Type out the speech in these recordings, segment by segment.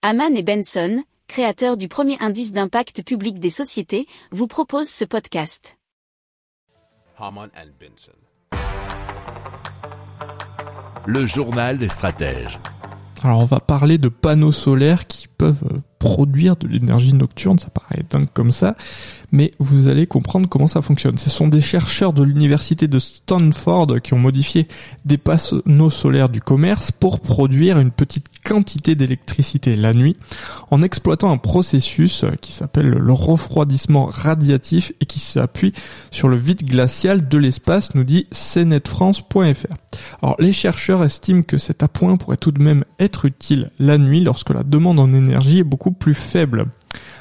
Haman et Benson, créateurs du premier indice d'impact public des sociétés, vous proposent ce podcast. Haman and Benson. Le journal des stratèges. Alors on va parler de panneaux solaires qui peuvent euh, produire de l'énergie nocturne, ça paraît dingue comme ça, mais vous allez comprendre comment ça fonctionne. Ce sont des chercheurs de l'université de Stanford qui ont modifié des panneaux solaires du commerce pour produire une petite quantité d'électricité la nuit en exploitant un processus qui s'appelle le refroidissement radiatif et qui s'appuie sur le vide glacial de l'espace, nous dit cnetfrance.fr. Alors les chercheurs estiment que cet appoint pourrait tout de même être utile la nuit lorsque la demande en énergie est beaucoup plus faible.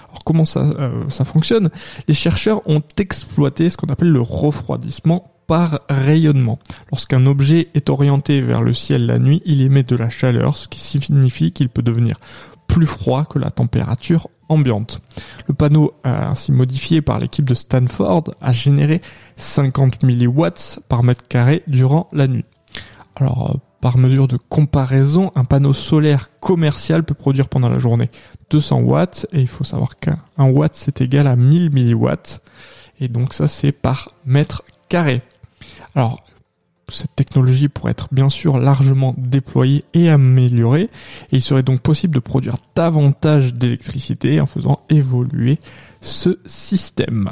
Alors comment ça, euh, ça fonctionne? Les chercheurs ont exploité ce qu'on appelle le refroidissement par rayonnement. Lorsqu'un objet est orienté vers le ciel la nuit, il émet de la chaleur, ce qui signifie qu'il peut devenir plus froid que la température ambiante. Le panneau ainsi modifié par l'équipe de Stanford a généré 50 milliwatts par mètre carré durant la nuit. Alors, euh, par mesure de comparaison, un panneau solaire commercial peut produire pendant la journée 200 watts et il faut savoir qu'un watt c'est égal à 1000 milliwatts et donc ça c'est par mètre carré. Alors cette technologie pourrait être bien sûr largement déployée et améliorée et il serait donc possible de produire davantage d'électricité en faisant évoluer ce système.